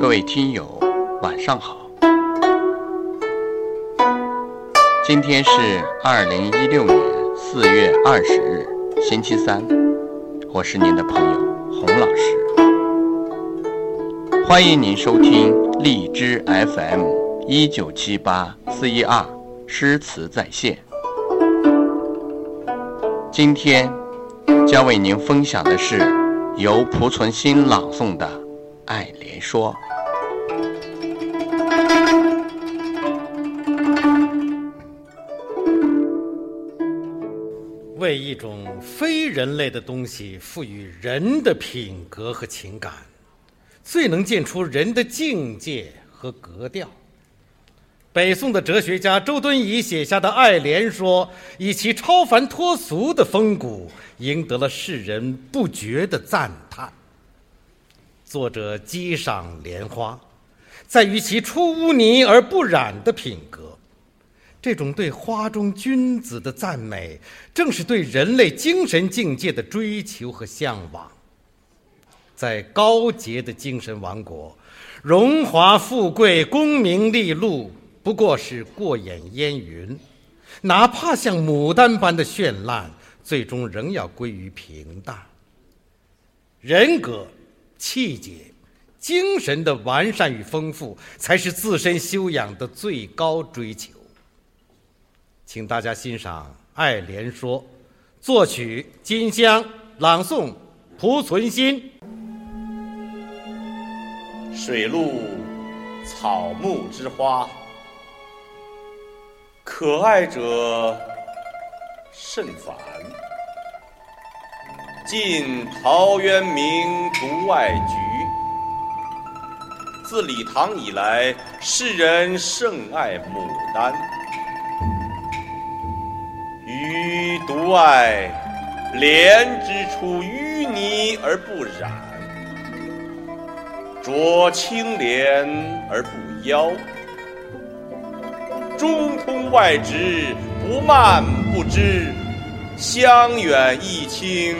各位听友，晚上好。今天是二零一六年四月二十日，星期三。我是您的朋友洪老师，欢迎您收听荔枝 FM 一九七八四一二诗词在线。今天将为您分享的是由濮存昕朗诵的《爱莲说》。为一种非人类的东西赋予人的品格和情感，最能见出人的境界和格调。北宋的哲学家周敦颐写下的《爱莲说》，以其超凡脱俗的风骨，赢得了世人不绝的赞叹。作者激赏莲花，在于其出污泥而不染的品格。这种对花中君子的赞美，正是对人类精神境界的追求和向往。在高洁的精神王国，荣华富贵、功名利禄不过是过眼烟云，哪怕像牡丹般的绚烂，最终仍要归于平淡。人格、气节、精神的完善与丰富，才是自身修养的最高追求。请大家欣赏《爱莲说》，作曲金香，朗诵濮存昕。水陆草木之花，可爱者甚蕃。晋陶渊明独爱菊。自李唐以来，世人甚爱牡丹。予独爱莲之出淤泥而不染，濯清涟而不妖，中通外直，不蔓不枝，香远益清，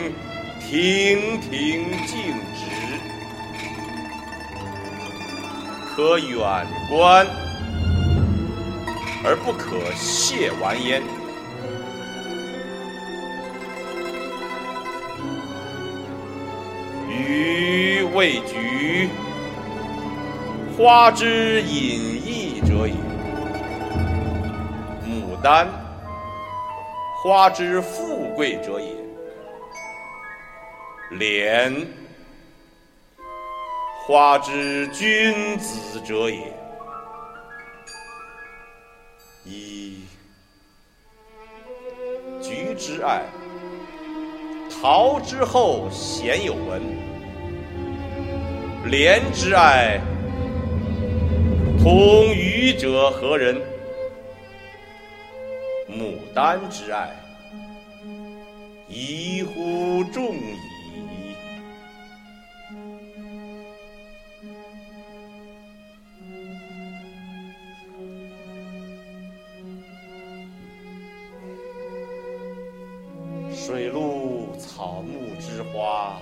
亭亭净植，可远观而不可亵玩焉。予谓菊，花之隐逸者也；牡丹，花之富贵者也；莲，花之君子者也。一菊之爱。陶之后鲜有闻，莲之爱，同予者何人？牡丹之爱，宜乎众矣。花，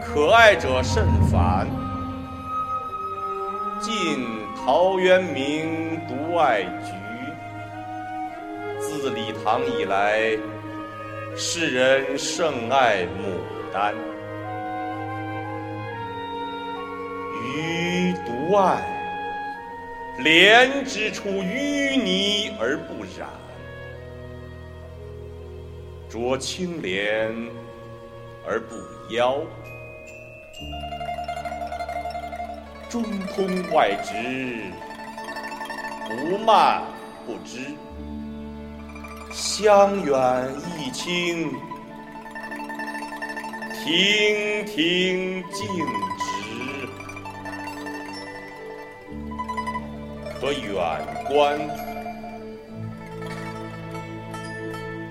可爱者甚蕃。晋陶渊明独爱菊。自李唐以来，世人甚爱牡丹。予独爱莲之出淤泥而不染。濯清涟而不妖，中通外直，不蔓不枝，香远益清，亭亭净植，可远观。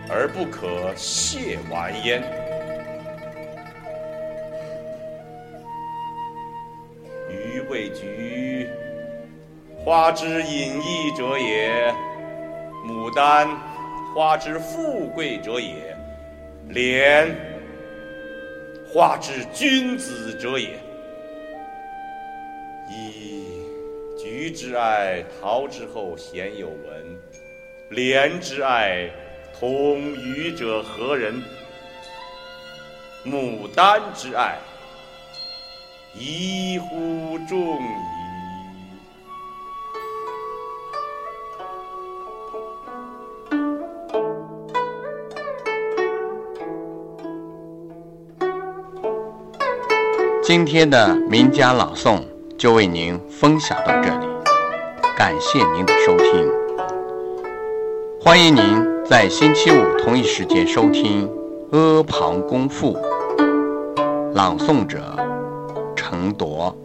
而不可亵玩焉。予谓菊，花之隐逸者也；牡丹，花之富贵者也；莲，花之君子者也。以菊之爱，陶之后鲜有闻。莲之爱，同予者何人？牡丹之爱，宜乎众矣。今天的名家朗诵就为您分享到这里，感谢您的收听。欢迎您在星期五同一时间收听《阿房宫赋》，朗诵者程铎。